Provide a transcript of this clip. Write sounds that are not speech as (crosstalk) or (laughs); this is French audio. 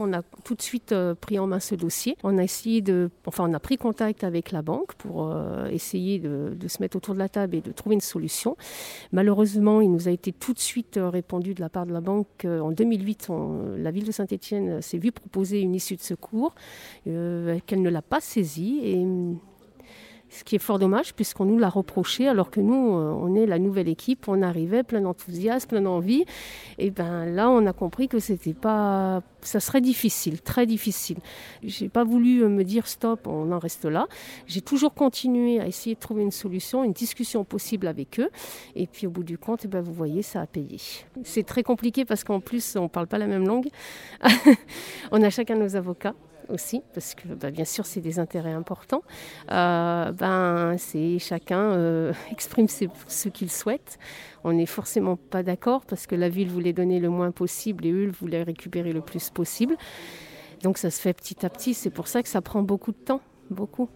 On a tout de suite euh, pris en main ce dossier. On a essayé de, enfin, on a pris contact avec la banque pour euh, essayer de, se mettre autour de la table et de trouver une solution. Malheureusement, il nous a été tout de suite euh, répondu de la part de la banque en 2008, la ville de Saint-Étienne s'est vue proposer une issue de secours, qu'elle ne l'a pas saisie ce qui est fort dommage puisqu'on nous l'a reproché alors que nous, euh, on est la nouvelle équipe, on arrivait plein d'enthousiasme, plein d'envie. Et ben là, on a compris que c'était pas, ça serait difficile, très difficile. J'ai pas voulu me dire stop, on en reste là. J'ai toujours continué à essayer de trouver une solution, une discussion possible avec eux. Et puis au bout du compte, eh ben, vous voyez, ça a payé. C'est très compliqué parce qu'en plus, on parle pas la même langue. (laughs) on a chacun nos avocats aussi, parce que bah, bien sûr c'est des intérêts importants. Euh, ben, c'est chacun euh, (laughs) exprime ce qu'il souhaite. On n'est forcément pas d'accord parce que la ville voulait donner le moins possible et eux voulaient récupérer le plus possible. Donc ça se fait petit à petit. C'est pour ça que ça prend beaucoup de temps, beaucoup.